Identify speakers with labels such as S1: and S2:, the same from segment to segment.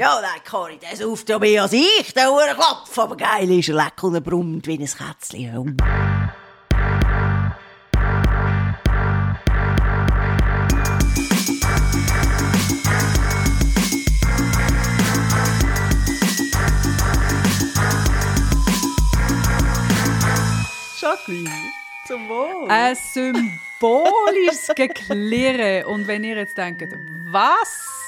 S1: Ja, der Kari, der sauft ja mehr als ich, der Uhrenklopf. Aber geil ist er, lecker und er brummt wie ein Kätzchen.
S2: Jacqueline, zum Wohl.
S3: Ein symbolisches Geklirre. Und wenn ihr jetzt denkt, was?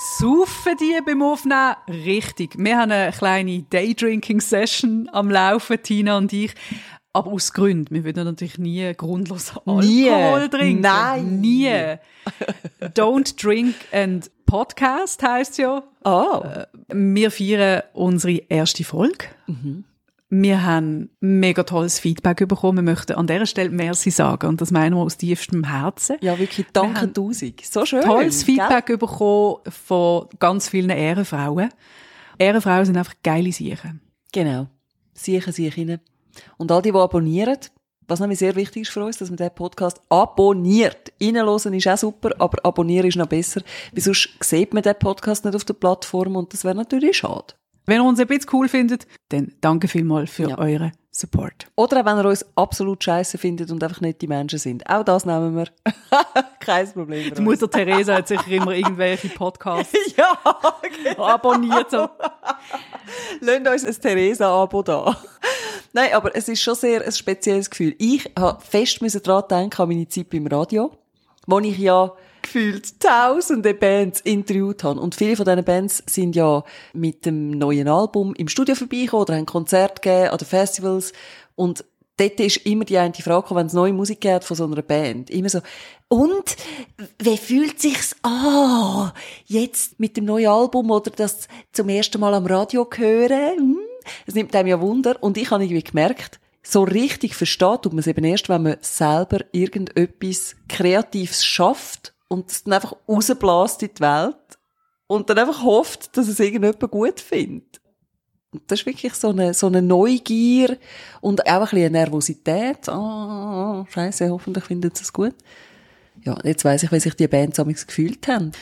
S3: Saufen die beim Aufnehmen? Richtig. Wir haben eine kleine Daydrinking-Session am Laufen, Tina und ich. Aber aus Gründen. Wir würden natürlich nie grundlos Alkohol
S2: Nie.
S3: trinken.
S2: Nein.
S3: Nie. Don't drink and podcast heisst ja.
S2: Ah,
S3: Wir feiern unsere erste Folge. Wir haben mega tolles Feedback bekommen. Wir möchten an dieser Stelle Merci sagen. Und das meinen wir aus tiefstem Herzen.
S2: ja, wirklich
S3: Wir
S2: danke tausend. So schön.
S3: Tolles
S2: gell?
S3: Feedback bekommen von ganz vielen Ehrenfrauen. Ehrenfrauen sind einfach geile Siechen.
S2: Genau. Sicher, sicher. Und all die, die abonnieren, was nämlich sehr wichtig ist für uns, dass man den Podcast abonniert. Reinhören ist auch super, aber abonnieren ist noch besser, weil sonst sieht man den Podcast nicht auf der Plattform und das wäre natürlich schade.
S3: Wenn ihr uns ein bisschen cool findet, dann danke vielmals für
S2: Ja.
S3: euren Support.
S2: Oder auch wenn ihr uns absolut scheiße findet und einfach nicht die Menschen sind. Auch das nehmen wir. Kein Problem.
S3: Die Mutter Theresa hat sicher immer irgendwelche Podcasts
S2: Ja,
S3: abonniert. So.
S2: Lasst uns ein Theresa-Abo da. Nein, aber es ist schon sehr ein spezielles Gefühl. Ich habe fest daran denken an meine Zeit beim Radio, wo ich ja gefühlt tausende Bands interviewt habe. Und viele von diesen Bands sind ja mit dem neuen Album im Studio vorbeigekommen oder haben Konzerte gegeben an den Festivals. Und dort ist immer die eine Frage, wenn es neue Musik gibt von so einer Band. Immer so, und wie fühlt sich's an, jetzt mit dem neuen Album oder das zum ersten Mal am Radio hören? Hm? Es nimmt einem ja Wunder. Und ich habe irgendwie gemerkt, so richtig versteht tut man es eben erst, wenn man selber irgendetwas Kreatives schafft und es dann einfach rausbläst in die Welt und dann einfach hofft, dass es irgendjemand gut findet. Und das ist wirklich so eine, so eine Neugier und auch ein bisschen eine Nervosität. Ah, scheiße, hoffentlich finden sie es gut. Ja, jetzt weiss ich, wie sich die Bands damals gefühlt haben.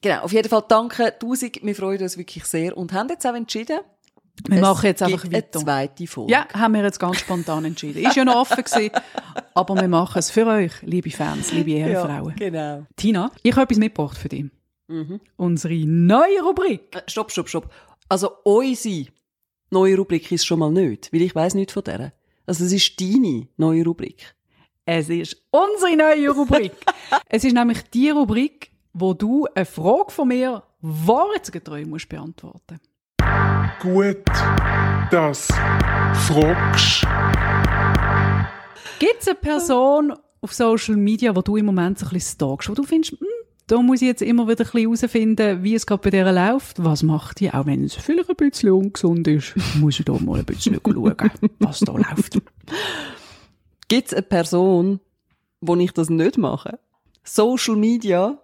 S2: Genau, auf jeden Fall danke tausend. Wir freuen uns wirklich sehr und haben jetzt auch entschieden,
S3: Wir
S2: es
S3: machen jetzt einfach weiter.
S2: eine zweite Folge.
S3: Ja, haben wir jetzt ganz spontan entschieden. Ist ja noch offen gewesen, aber wir machen es für euch, liebe Fans, liebe Ehrenfrauen.
S2: genau.
S3: Tina, ich habe etwas mitgebracht für dich. Unsere neue Rubrik.
S2: Äh, Stopp, stopp, stopp. Also unsere neue Rubrik ist schon mal nicht, weil ich weiss nicht von der. Also es ist deine neue Rubrik.
S3: Es ist unsere neue Rubrik. es ist nämlich die Rubrik, wo du eine Frage von mir musst beantworten.
S4: Gut, das fragst.
S3: Gibt es eine Person auf Social Media, wo du im Moment so ein bisschen stalkst, wo du findest, hm, da muss ich jetzt immer wieder ein bisschen herausfinden, wie es gerade bei der läuft, was macht die, auch wenn es vielleicht ein bisschen ungesund ist, muss ich da mal ein bisschen schauen, was da läuft.
S2: Gibt es eine Person, wo ich das nicht mache? Social Media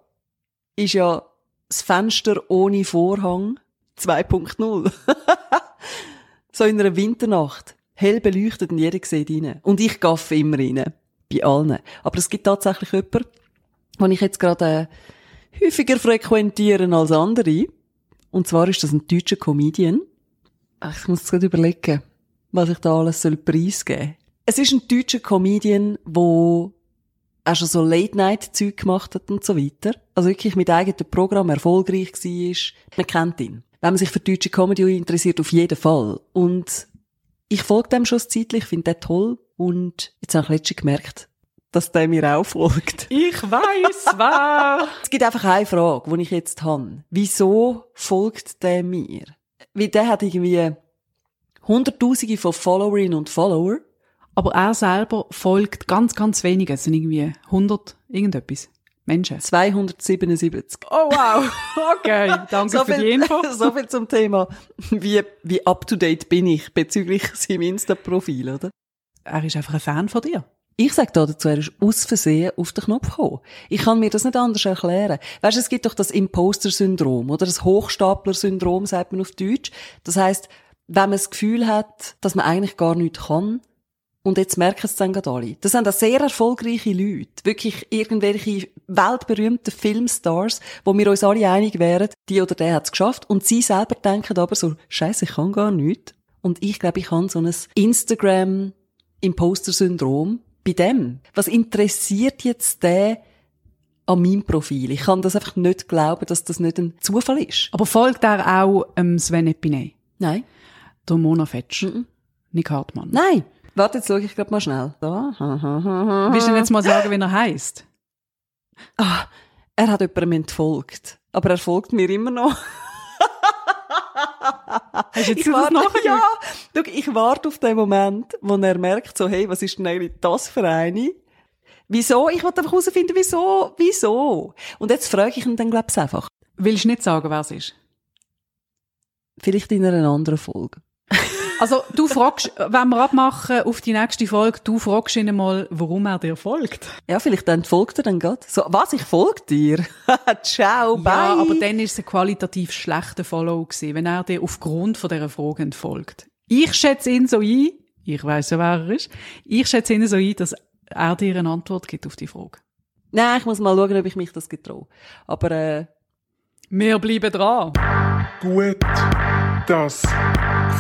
S2: ist ja das Fenster ohne Vorhang 2.0. so in einer Winternacht. Hell beleuchtet und jeder sieht rein. Und ich gaffe immer rein. Bei allen. Aber es gibt tatsächlich jemanden, den ich jetzt gerade äh, häufiger frequentiere als andere. Und zwar ist das ein deutscher Comedian. Ich muss jetzt gerade überlegen, was ich da alles preisgeben soll. Es ist ein deutscher Comedian, der auch schon so Late-Night-Zeug gemacht hat und so weiter. Also wirklich mit eigenem Programm erfolgreich war. Man kennt ihn. Wenn man sich für deutsche Comedy interessiert, auf jeden Fall. Und ich folge dem schon ein Zeitchen, ich finde den toll. Und jetzt habe ich letztens gemerkt, dass der mir auch folgt.
S3: Ich weiß wer.
S2: Es gibt einfach eine Frage, die ich jetzt habe. Wieso folgt der mir? Weil der hat irgendwie Hunderttausende von Followerinnen und Follower.
S3: Aber er selber folgt ganz, ganz wenige. Es sind irgendwie 100 irgendetwas Menschen.
S2: 277.
S3: Oh wow, okay, danke für die Info.
S2: so viel zum Thema, wie, wie up to date bin ich bezüglich seinem Insta-Profil, oder?
S3: Er ist einfach ein Fan von dir.
S2: Ich sag da dazu, er ist aus Versehen auf den Knopf gekommen. Ich kann mir das nicht anders erklären. Weißt du, es gibt doch das Imposter-Syndrom oder das Hochstapler-Syndrom, sagt man auf Deutsch. Das heißt, wenn man das Gefühl hat, dass man eigentlich gar nichts kann, Und jetzt merken es dann gerade alle. Das sind auch sehr erfolgreiche Leute. Wirklich irgendwelche weltberühmten Filmstars, wo wir uns alle einig wären, die oder der hat es geschafft. Und sie selber denken aber so, Scheiße, ich kann gar nichts. Und ich glaube, ich habe so ein Instagram-Imposter-Syndrom bei dem. Was interessiert jetzt der an meinem Profil? Ich kann das einfach nicht glauben, dass das nicht ein Zufall ist.
S3: Aber folgt er auch ähm, Sven Epiney?
S2: Nein.
S3: Der Mona Fetsch? Nick Hartmann?
S2: Nein. Warte, jetzt schaue ich gerade mal schnell. Da.
S3: Willst du denn jetzt mal sagen, wie er heisst?
S2: Ah, er hat jemandem entfolgt. Aber er folgt mir immer noch.
S3: Hast du jetzt
S2: Ich warte,
S3: nachgeschaut?
S2: ja, schau, ich warte auf den Moment, wo er merkt, so, hey, was ist denn eigentlich das für eine? Wieso? Ich wollte einfach herausfinden, wieso, wieso? Und jetzt frage ich ihn dann, glaub's einfach.
S3: Willst du nicht sagen, es ist?
S2: Vielleicht in einer anderen Folge.
S3: Also, du fragst, wenn wir abmachen auf die nächste Folge, du fragst ihn mal, warum er dir folgt.
S2: Ja, vielleicht dann folgt er dann gerade. So, was, ich folge dir? Ciao, bye.
S3: Ja, aber dann ist es ein qualitativ schlechter Follow gewesen, wenn er dir aufgrund von dieser Frage entfolgt. Ich schätze ihn so ein, ich weiss ja, wer er ist, ich schätze ihn so ein, dass er dir eine Antwort gibt auf die Frage.
S2: Nein, ich muss mal schauen, ob ich mich das getraue. Aber, äh,
S3: Wir bleiben dran.
S4: Gut, dass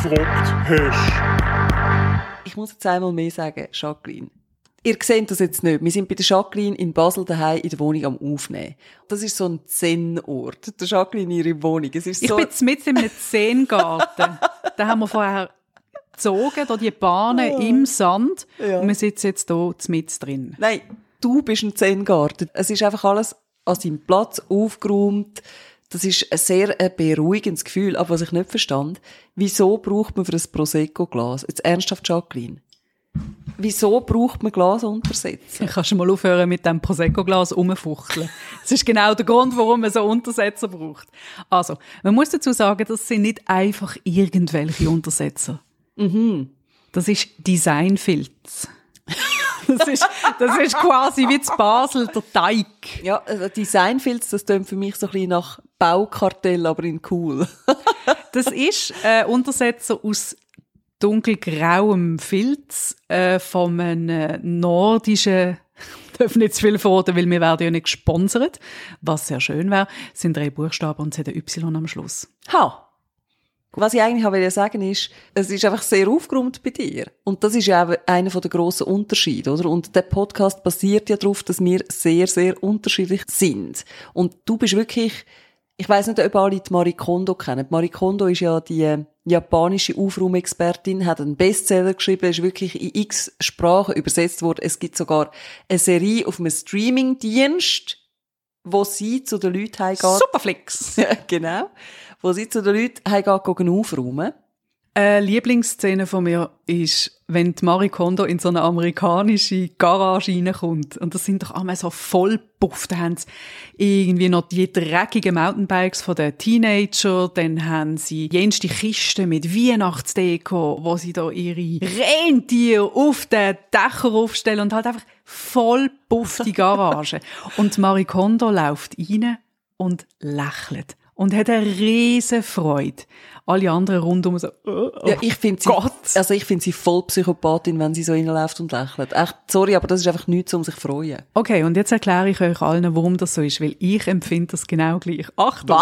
S4: gefragt hast.
S2: ich muss jetzt einmal mehr sagen, Jacqueline. Ihr seht das jetzt nicht. Wir sind bei der Jacqueline in Basel daheim in der Wohnung am Aufnehmen. Das ist so ein Zen-Ort. Der Jacqueline ihre Wohnung. Es ist
S3: Ich
S2: so,
S3: bin jetzt mit in einem Zehn-Garten. da haben wir vorher gezogen, da die Bahnen im Sand.
S2: Ja.
S3: Und wir sitzen jetzt hier mit drin.
S2: Nein, du bist ein Zen-Garten. Es ist einfach alles an seinem Platz aufgeräumt. Das ist ein sehr äh, beruhigendes Gefühl. Aber was ich nicht verstand, wieso braucht man für ein Prosecco-Glas, jetzt ernsthaft Jacqueline, wieso braucht man Glasuntersetzer?
S3: Ich kann schon mal aufhören mit dem Prosecco-Glas rumfuchteln. Das ist genau der Grund, warum man so Untersetzer braucht. Also, man muss dazu sagen, das sind nicht einfach irgendwelche Untersetzer. Das ist Designfilz. Das ist, das ist quasi wie zu Basel der Teig.
S2: Ja, also Designfilz, das klingt für mich so ein bisschen nach Baukartell, aber in cool.
S3: Das ist ein Untersetzer aus dunkelgrauem Filz äh, von einem äh, nordischen darf nicht zu viel verraten, weil wir werden ja nicht gesponsert, was sehr schön wäre. Sind drei Buchstaben und es hat ein Y am Schluss.
S2: Ha! Was ich eigentlich wollte sagen ist, es ist einfach sehr aufgeräumt bei dir. Und das ist ja auch einer der grossen Unterschiede, oder? Und der Podcast basiert ja darauf, dass wir sehr, sehr unterschiedlich sind. Und du bist wirklich, ich weiss nicht, ob alle die Marie Kondo kennen. Die Marie Kondo ist ja die äh, japanische Aufraumexpertin, hat einen Bestseller geschrieben, ist wirklich in x Sprachen übersetzt worden. Es gibt sogar eine Serie auf einem Streamingdienst, wo sie zu den Leuten heimgeht.
S3: Superflix!
S2: Ja, genau. Wo sie zu den Leuten gehen aufräumen.
S3: Eine Lieblingsszene von mir ist, wenn die Marie Kondo in so eine amerikanische Garage reinkommt. Und das sind doch einmal so voll. Da haben sie irgendwie noch die dreckigen Mountainbikes von den Teenager. Dann haben sie jenste Kisten mit Weihnachtsdeko, wo sie da ihre Rentiere auf den Dächer aufstellen und halt einfach voll die Garage. und Marie Kondo läuft rein und lächelt. Und hat eine riesen Freude. Alle anderen rundum so, oh,
S2: Ja, ich finde sie,
S3: Gott.
S2: also ich finde sie voll Psychopathin, wenn sie so reinläuft und lächelt. Echt, sorry, aber das ist einfach nichts, um sich zu freuen.
S3: Okay, und jetzt erkläre ich euch allen, warum das so ist, weil ich empfinde das genau gleich. Achtung!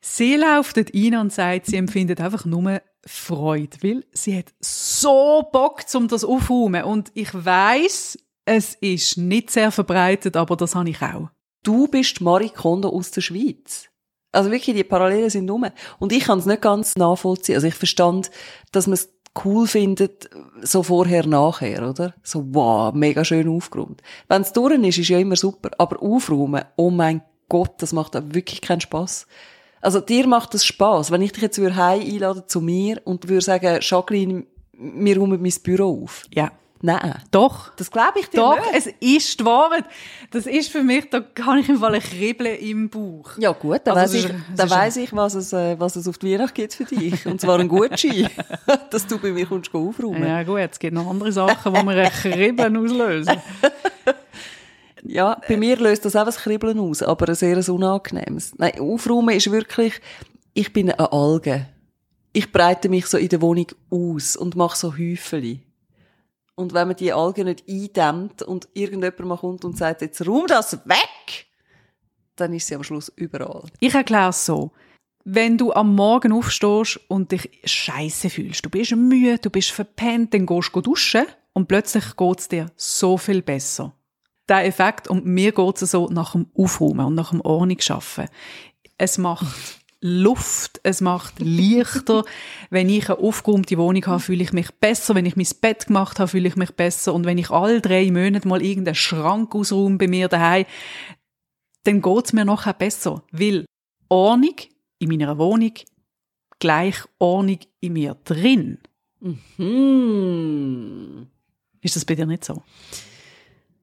S3: Sie läuft dort rein und sagt, sie empfindet einfach nur Freude, weil sie hat so Bock, um das aufzuräumen. Und ich weiß, es ist nicht sehr verbreitet, aber das habe ich auch.
S2: Du bist Marie Kondo aus der Schweiz. Also wirklich, die Parallelen sind rum. Und ich kann es nicht ganz nachvollziehen. Also ich verstand, dass man es cool findet, so vorher, nachher, oder? So, wow, mega schön aufgeräumt. Wenn es durch ist, ist ja immer super. Aber aufräumen, oh mein Gott, das macht auch wirklich keinen Spass. Also dir macht das Spass. Wenn ich dich jetzt würde heim einladen zu mir und würde sagen, Jacqueline, wir räumen mein Büro auf.
S3: Ja.
S2: Nein.
S3: Doch.
S2: Das glaube ich dir
S3: Doch,
S2: nicht.
S3: es ist die Wahrheit. Das ist für mich, da kann ich im Fall ein Kribbeln im Bauch.
S2: Ja gut, dann
S3: Also
S2: weiss ich, weiss ich, was es, äh, was es auf die Weihnacht gibt für dich. Und zwar ein Gutschein, dass du bei mir kommst aufräumen. Ja.
S3: Ja gut, es gibt noch andere Sachen, die mir ein Kribbeln auslösen.
S2: bei mir löst das auch ein Kribbeln aus, aber ein sehr unangenehmes. Nein, aufräumen ist wirklich, ich bin eine Alge. Ich breite mich so in der Wohnung aus und mache so Häufeli. Und wenn man die Algen nicht eindämmt und irgendjemand mal kommt und sagt, jetzt räum das weg, dann ist sie am Schluss überall.
S3: Ich erkläre es so. Wenn du am Morgen aufstehst und dich scheiße fühlst, du bist müde, du bist verpennt, dann gehst du duschen und plötzlich geht es dir so viel besser. Der Effekt, und mir geht es so nach dem Aufräumen und nach dem Ordnung schaffen. Es macht Luft, es macht leichter. wenn ich eine aufgeräumte Wohnung habe, fühle ich mich besser. Wenn ich mein Bett gemacht habe, fühle ich mich besser. Und wenn ich alle drei Monate mal irgendeinen Schrank ausräume bei mir daheim, dann geht's mir nachher besser. Weil Ordnung in meiner Wohnung gleich Ordnung in mir drin.
S2: Hm.
S3: Ist das bei dir nicht so?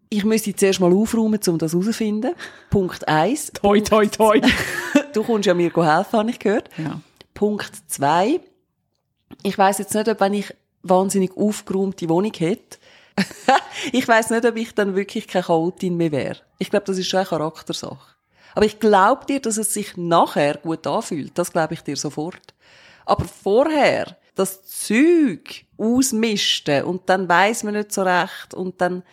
S2: Ich müsste zuerst mal aufräumen, um das herauszufinden. Punkt eins.
S3: Toi, toi, toi.
S2: Du kommst ja mir helfen, habe ich gehört.
S3: ja.
S2: Punkt zwei. Ich weiß jetzt nicht, ob wenn ich wahnsinnig aufgeräumte Wohnung hätte, ich weiß nicht, ob ich dann wirklich keine Chaotin mehr wäre. Ich glaube, das ist schon eine Charaktersache. Aber ich glaube dir, dass es sich nachher gut anfühlt. Das glaube ich dir sofort. Aber vorher das Zeug ausmisten und dann weiß man nicht so recht und dann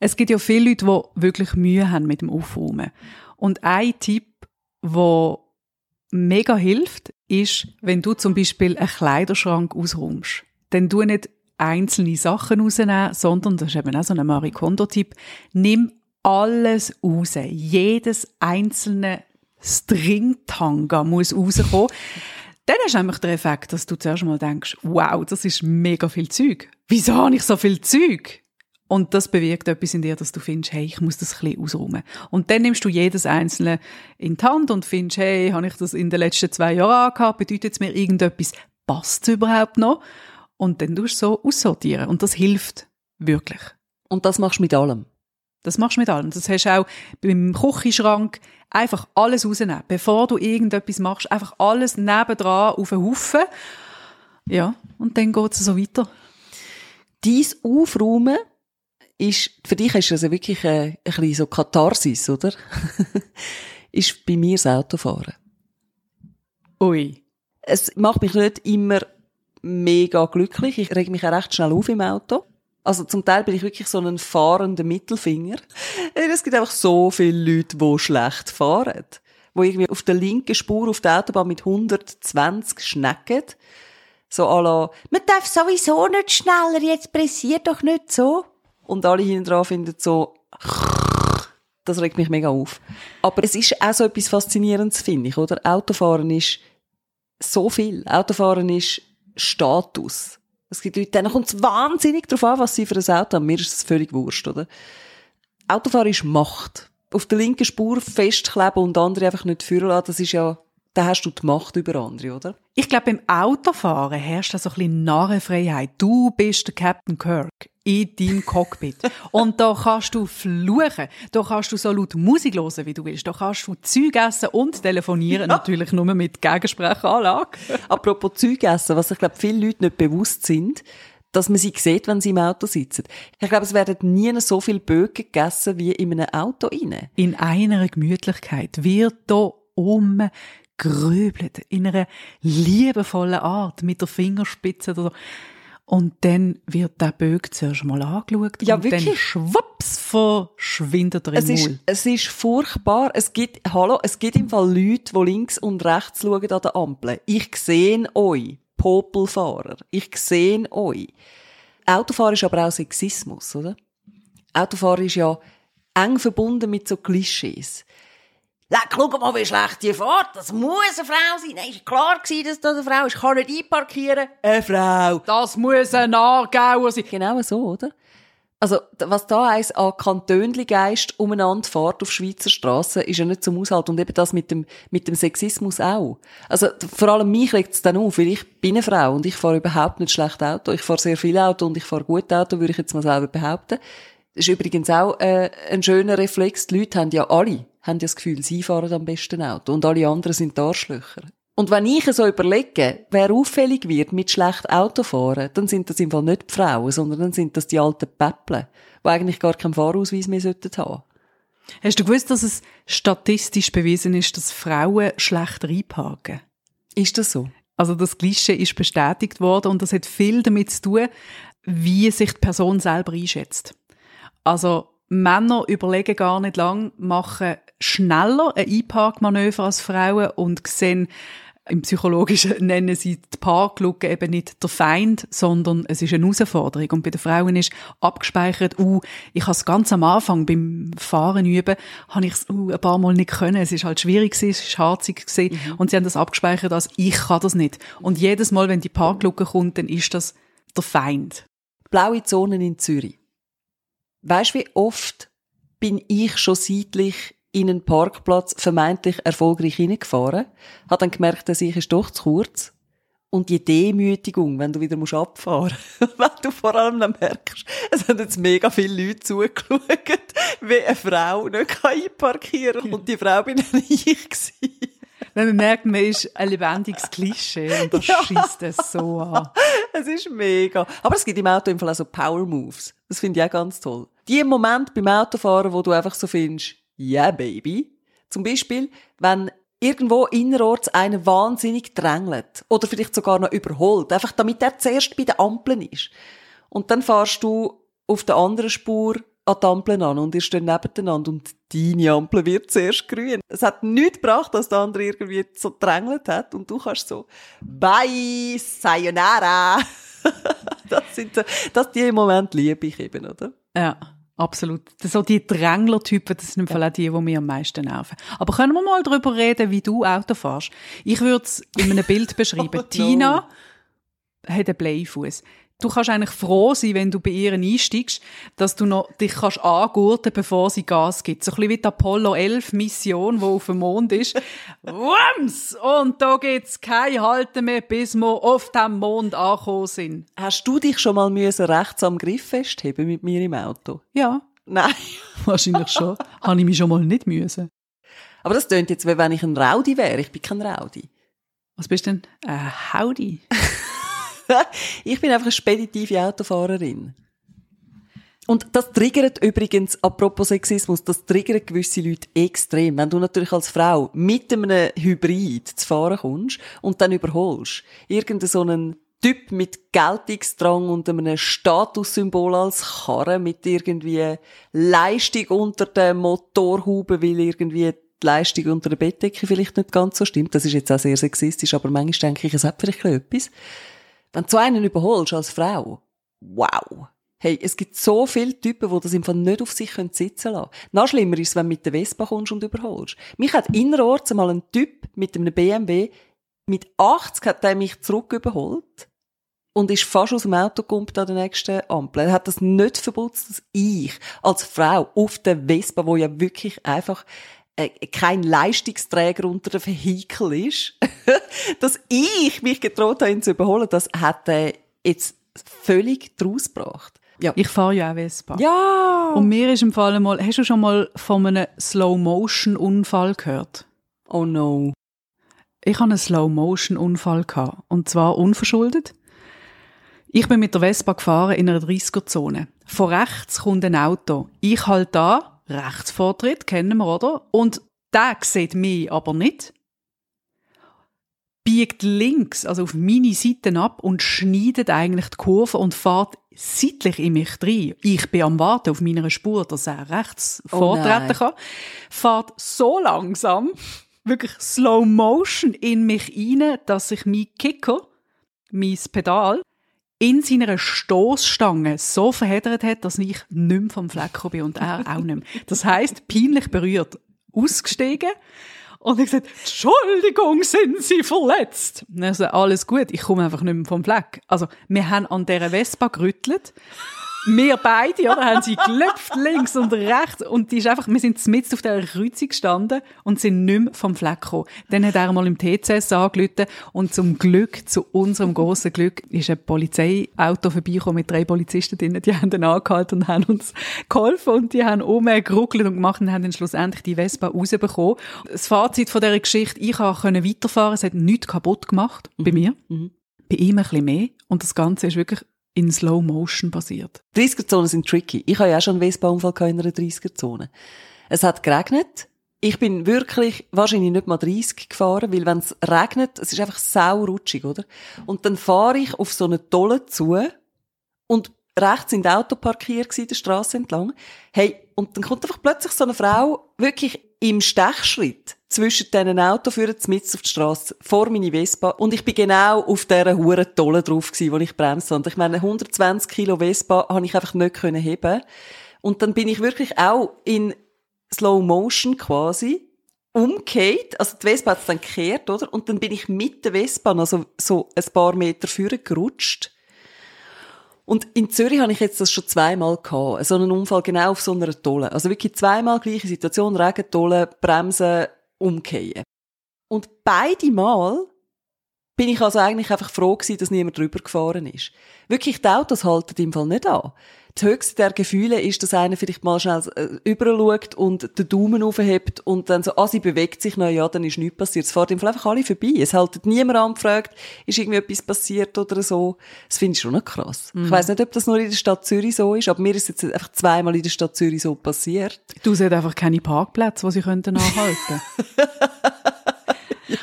S3: Es gibt ja viele Leute, die wirklich Mühe haben mit dem Aufräumen. Und ein Tipp, der mega hilft, ist, wenn du zum Beispiel einen Kleiderschrank ausräumst, dann tu nicht einzelne Sachen rausnehmen, sondern, das ist eben auch so ein Marie Kondo-Tipp, nimm alles raus. Jedes einzelne Stringtanga muss rauskommen. Dann hast du einfach den Effekt, dass du zuerst mal denkst, wow, das ist mega viel Zeug. Wieso habe ich so viel Zeug? Und das bewirkt etwas in dir, dass du findest, hey, ich muss das ein bisschen ausräumen. Und dann nimmst du jedes einzelne in die Hand und findest, hey, habe ich das in den letzten zwei Jahren angehabt? Bedeutet es mir irgendetwas? Passt es überhaupt noch? Und dann tust du so aussortieren. Und das hilft wirklich.
S2: und das machst du mit allem.
S3: Das machst du mit allem. Das hast du auch beim Küchenschrank. Einfach alles rausnehmen. Bevor du irgendetwas machst, einfach alles nebendran auf einen Haufen. Ja, und dann geht es so weiter.
S2: Dies Aufräumen ist, für dich ist das ja wirklich ein, ein bisschen so Katharsis, oder? ist bei mir das Autofahren.
S3: Ui.
S2: Es macht mich nicht immer mega glücklich. Ich reg mich auch recht schnell auf im Auto. Also zum Teil bin ich wirklich so ein fahrender Mittelfinger. Es gibt einfach so viele Leute, die schlecht fahren. Die irgendwie auf der linken Spur auf der Autobahn mit 120 schnecken. So à la,
S1: Man darf sowieso nicht schneller, jetzt pressiert doch nicht so.
S2: Und alle hinten dran finden so, das regt mich mega auf. Aber es ist auch so etwas Faszinierendes, finde ich, oder? Autofahren ist so viel. Autofahren ist Status. Es gibt Leute, denen kommt es wahnsinnig darauf an, was sie für ein Auto haben. Mir ist es völlig wurscht, oder? Autofahren ist Macht. Auf der linken Spur festkleben und andere einfach nicht führen lassen, das ist ja, da hast du die Macht über andere, oder?
S3: Ich glaube, beim Autofahren herrscht da so ein bisschen Narrenfreiheit. Du bist der Captain Kirk in deinem Cockpit. Und da kannst du fluchen. Da kannst du so laut Musik hören, wie du willst. Da kannst du Zeug essen und telefonieren. Natürlich nur mit Gegensprechanlage.
S2: Apropos Zeug essen, was ich glaube, viele Leute nicht bewusst sind, dass man sie sieht, wenn sie im Auto sitzen. Ich glaube, es werden nie so viele Bögen gegessen wie in einem Auto rein.
S3: In einer Gemütlichkeit wird da umgröbelt. In einer liebevollen Art. Mit der Fingerspitze oder so. Und dann wird der Bög zuerst mal angeschaut.
S2: Ja,
S3: und dann
S2: wirklich.
S3: schwupps verschwindet er im
S2: Es ist,
S3: Maul.
S2: es ist furchtbar. Es gibt, hallo, es gibt im Fall Leute, die links und rechts schauen an der Ampel. Ich sehe euch, Popelfahrer. Ich sehe euch. Autofahren ist aber auch Sexismus, oder? Autofahren ist ja eng verbunden mit so Klischees.
S1: Leck, schau mal, wie schlecht die fährt. Das muss eine Frau sein. Nein, ist klar gewesen, dass das eine Frau ist. Ich kann nicht einparkieren. Eine Frau.
S3: Das muss ein Aargauer sein.
S2: Genau so, oder? Also, was da eins an Kantönli-Geist umeinander fährt auf Schweizer Strassen, ist ja nicht zum Aushalten. Und eben das mit dem, mit dem Sexismus auch. Also, vor allem mich regt es dann auf, weil ich bin eine Frau und ich fahre überhaupt nicht schlecht Auto. Ich fahre sehr viel Auto und ich fahre gut Auto, würde ich jetzt mal selber behaupten. Das ist übrigens auch äh, ein schöner Reflex. Die Leute haben ja alle haben ja das Gefühl, sie fahren am besten Auto und alle anderen sind die Arschlöcher. Und wenn ich so überlege, wer auffällig wird mit schlecht Autofahren, dann sind das im Fall nicht die Frauen, sondern dann sind das die alten Päpplen, die eigentlich gar keinen Fahrausweis mehr sollten haben.
S3: Hast du gewusst, dass es statistisch bewiesen ist, dass Frauen schlecht reinparken?
S2: Ist das so?
S3: Also das Klischee ist bestätigt worden und das hat viel damit zu tun, wie sich die Person selber einschätzt. Also Männer überlegen gar nicht lang, machen schneller ein Einparkmanöver als Frauen und sehen im Psychologischen nennen sie die Parklücke eben nicht der Feind, sondern es ist eine Herausforderung. Und bei den Frauen ist abgespeichert, uh, ich habe es ganz am Anfang beim Fahren üben, habe ich es uh, ein paar Mal nicht können. Es ist halt schwierig gewesen, es ist harzig gewesen. Mhm. Und sie haben das abgespeichert als, ich kann das nicht. Und jedes Mal, wenn die Parklücke kommt, dann ist das der Feind.
S2: Blaue Zonen in Zürich. Weißt du, wie oft bin ich schon seitlich in einen Parkplatz vermeintlich erfolgreich hineingefahren, hat dann gemerkt, dass ich ist doch zu kurz. Und die Demütigung, wenn du wieder musst abfahren musst, wenn du vor allem dann merkst, es haben jetzt mega viele Leute zugeschaut, wie eine Frau nicht einparkieren kann. Und die Frau bin ich gewesen.
S3: Wenn man merkt, man ist ein lebendiges Klischee und das ja. schießt es so an.
S2: Es ist mega. Aber es gibt im Auto im Fall auch so Power Moves. Das finde ich auch ganz toll. Die Moment beim Autofahren, wo du einfach so findest, yeah, baby. Zum Beispiel, wenn irgendwo innerorts einer wahnsinnig drängelt oder vielleicht sogar noch überholt, einfach damit er zuerst bei den Ampeln ist. Und dann fahrst du auf der anderen Spur an die Ampeln an und ihr steht nebeneinander und deine Ampel wird zuerst grün. Es hat nichts gebracht, dass der andere irgendwie so drängelt hat und du kannst so Bye, Sayonara. das sind das die im Moment liebe ich eben, oder?
S3: Ja. Absolut. So die Drängler-Typen, das sind im Fall auch die, die mich am meisten nerven. Aber können wir mal darüber reden, wie du Auto fährst? Ich würde es in einem Bild beschreiben. oh, no. Tina hat einen Bleifuß du kannst eigentlich froh sein, wenn du bei ihr einsteigst, dass du noch dich kannst angurten, bevor sie Gas gibt. So ein bisschen wie die Apollo 11 Mission, wo auf dem Mond ist. Wumms! Und da gibt's kein Halten mehr, bis wir auf dem Mond angekommen sind.
S2: Hast du dich schon mal müssen rechts am Griff festheben mit mir im Auto?
S3: Ja.
S2: Nein.
S3: Wahrscheinlich schon. Habe ich mich schon mal nicht müssen.
S2: Aber das tönt jetzt, wie wenn ich ein Raudi wäre. Ich bin kein Raudi.
S3: Was bist du denn? Äh, Howdy.
S2: ich bin einfach eine speditive Autofahrerin. Und das triggert übrigens, apropos Sexismus, das triggert gewisse Leute extrem. Wenn du natürlich als Frau mit einem Hybrid zu fahren kommst und dann überholst, irgendeinen so einen Typ mit Geltungsdrang und einem Statussymbol als Karre mit irgendwie Leistung unter der Motorhaube, weil irgendwie die Leistung unter der Bettdecke vielleicht nicht ganz so stimmt. Das ist jetzt auch sehr sexistisch, aber manchmal denke ich, es hat vielleicht etwas. Wenn du einen überholst als Frau, wow. Hey, es gibt so viele Typen, die das im Fall nicht auf sich sitzen lassen können. Noch schlimmer ist es, wenn du mit der Vespa kommst und überholst. Mich hat innerorts mal ein Typ mit einem BMW, mit 80 hat er mich zurück überholt und ist fast aus dem Auto gekommen an der nächsten Ampel. Er hat das nicht verputzt, dass ich als Frau auf der Vespa, wo ja wirklich einfach äh, kein Leistungsträger unter dem Vehikel ist, dass ich mich getraut habe, ihn zu überholen, das hat er jetzt völlig draus gebracht.
S3: Ja. Ich fahre ja auch Vespa.
S2: Ja!
S3: Und mir ist im Fall mal, hast du schon mal von einem Slow-Motion-Unfall gehört?
S2: Oh no.
S3: Ich hatte einen Slow-Motion-Unfall. Und zwar unverschuldet. Ich bin mit der Vespa gefahren in einer 30er-Zone. Von rechts kommt ein Auto. Ich halte da, Rechtsvortritt, kennen wir, oder? Und der sieht mich aber nicht. Biegt links, also auf meine Seite ab und schneidet eigentlich die Kurve und fährt seitlich in mich rein. Ich bin am Warten auf meiner Spur, dass er rechts oh vortreten kann. Fährt so langsam, wirklich Slow Motion in mich rein, dass ich mein Kicker, mein Pedal, in seiner Stoßstange so verheddert hat, dass ich nicht mehr vom Fleck bin und er auch nicht mehr. Das heisst, peinlich berührt, ausgestiegen und ich gesagt, Entschuldigung, sind Sie verletzt? Also, alles gut, ich komme einfach nicht mehr vom Fleck. Also, wir haben an dieser Vespa gerüttelt wir beide, oder, haben sie gelöpft, links und rechts. Und die ist einfach, wir sind mitten auf der Kreuzung gestanden und sind nicht mehr vom Fleck gekommen. Dann hat er mal im TCS angerufen und zum Glück, zu unserem grossen Glück, ist ein Polizeiauto vorbeigekommen mit drei Polizisten drin. Die haben dann angehalten und haben uns geholfen und die haben umgeruckelt und gemacht und haben dann schlussendlich die Vespa rausbekommen. Das Fazit von dieser Geschichte, ich konnte weiterfahren, es hat nichts kaputt gemacht bei mir. Mhm. Bei ihm ein bisschen mehr. Und das Ganze ist wirklich in Slow Motion basiert.
S2: 30er-Zonen sind tricky. Ich habe ja auch schon einen Vespa-Unfall in einer 30er-Zone. Es hat geregnet. Ich bin wirklich wahrscheinlich nicht mal 30 gefahren, weil wenn es regnet, es ist einfach sau rutschig, oder? Und dann fahre ich auf so eine Tolle zu und rechts in Auto parkiert der Straße entlang. Hey, und dann kommt einfach plötzlich so eine Frau, wirklich im Stechschritt, zwischen diesen Autoführern mit auf die Straße, vor meine Vespa. Und ich bin genau auf dieser huren Tolle drauf gewesen, wo ich bremste. Und ich meine, 120 Kilo Vespa habe ich einfach nicht können heben. Und dann bin ich wirklich auch in Slow Motion quasi umgekehrt, also die Vespa hat dann gekehrt, oder? Und dann bin ich mit der Vespa noch so, ein paar Meter vorne gerutscht. Und in Zürich habe ich jetzt das schon zweimal gehabt. So einen Unfall genau auf so einer Tolle. Also wirklich zweimal gleiche Situation, Regentolle, Bremsen, umkehren. Und beide Mal bin ich also eigentlich einfach froh gewesen, dass niemand drüber gefahren ist. Wirklich, die Autos halten im Fall nicht an. Das höchste der Gefühle ist, dass einer vielleicht mal schnell äh, überschaut und den Daumen aufhebt und dann so, ah, sie bewegt sich, na ja, dann ist nichts passiert. Es fährt im Fall einfach alle vorbei. Es haltet niemand an, fragt, ist irgendwie etwas passiert oder so. Das finde ich schon noch krass. Ich weiss nicht, ob das nur in der Stadt Zürich so ist, aber mir ist jetzt einfach zweimal in der Stadt Zürich so passiert.
S3: Du siehst einfach keine Parkplätze, wo sie könnten anhalten.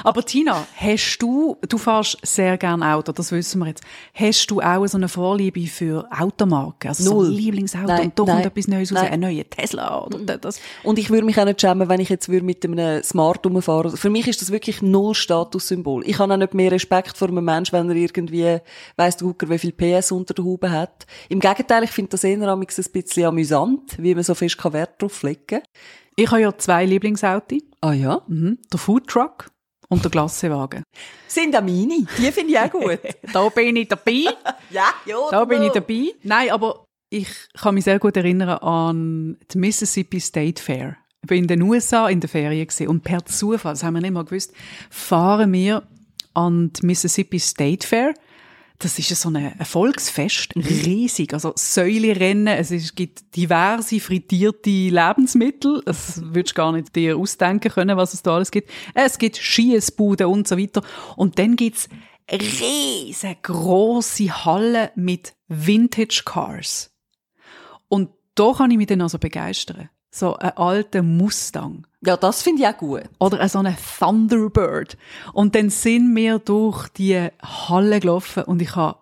S3: Aber Tina, hast du, du fährst sehr gern Auto, das wissen wir jetzt. Hast du auch so eine Vorliebe für Automarken? Also so
S2: Null.
S3: ein Lieblingsauto
S2: Nein,
S3: und doch
S2: nein,
S3: kommt etwas Neues raus, ein neuer Tesla oder das.
S2: Und ich würde mich auch nicht schämen, wenn ich jetzt würde mit einem Smart rumfahren. Für mich ist das wirklich null Statussymbol. Ich habe auch nicht mehr Respekt vor einem Menschen, wenn er irgendwie, weiss Gucker, wie viel PS unter der Haube hat. Im Gegenteil, ich finde das eher ein bisschen amüsant, wie man so fest keinen Wert drauf legen kann.
S3: Ich habe ja zwei Lieblingsautos.
S2: Ah ja?
S3: Mhm. Der Foodtruck und der Glassewagen.
S2: Sind auch meine. Die finde ich auch gut.
S3: da bin ich dabei.
S2: ja, ja.
S3: Da bin ich dabei. Nein, aber ich kann mich sehr gut erinnern an die Mississippi State Fair. Ich bin in den USA in der Ferien gesehen und per Zufall, das haben wir nicht mal gewusst, fahren wir an die Mississippi State Fair. Das ist so ein Erfolgsfest, riesig, also Säulerennen, es ist, gibt diverse frittierte Lebensmittel, das würdest du gar nicht dir ausdenken können, was es da alles gibt. Es gibt Schiessbuden und so weiter und dann gibt's riesengroße Hallen mit Vintage Cars. Und da kann ich mich dann also begeistern. So ein alter Mustang.
S2: Ja, das finde ich auch gut.
S3: Oder so eine Thunderbird. Und dann sind wir durch die Halle gelaufen und ich habe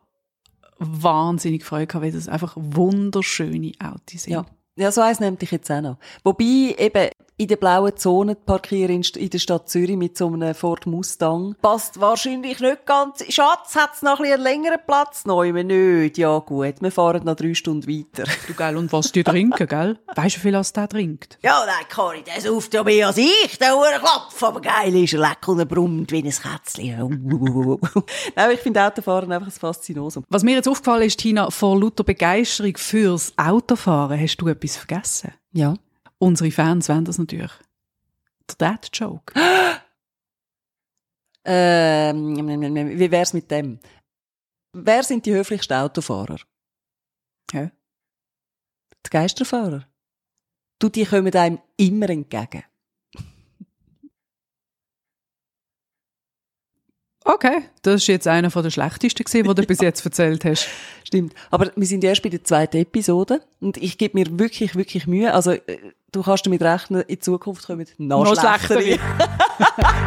S3: wahnsinnig Freude gehabt, weil das einfach wunderschöne Autos sind.
S2: Ja. Ja, so eins nimmt ich jetzt auch noch. Wobei eben in der blauen Zone parkieren in der Stadt Zürich mit so einem Ford Mustang passt wahrscheinlich nicht ganz. Schatz, hat's noch ein bisschen einen längeren Platz? Nein, nicht. Ja gut, wir fahren noch drei Stunden weiter.
S3: Du, gell, und was die trinken, gell? Weißt du, wie viel als der trinkt?
S1: Ja, nein, Cori, der sauft ja mehr als ich, der Uhrenklopf. Aber geil ist er, lecker und er brummt wie ein Kätzchen.
S2: Nein, ich finde Autofahren einfach ein Faszinosum.
S3: Was mir jetzt aufgefallen ist, Tina, vor lauter Begeisterung fürs Autofahren hast du etwas vergessen.
S2: Ja.
S3: Unsere Fans wollen das natürlich. Der Dad-Joke.
S2: Ähm, wie wär's mit dem? Wer sind die höflichsten Autofahrer?
S3: Ja.
S2: Die Geisterfahrer. Du, die kommen einem immer entgegen.
S3: Okay, das ist jetzt einer von der schlechtesten gewesen, den du bis jetzt erzählt hast.
S2: Stimmt. Aber wir sind erst bei der zweiten Episode und ich gebe mir wirklich, wirklich Mühe. Also, äh, du kannst damit rechnen, in Zukunft kommen noch,
S3: Noch schlechtere.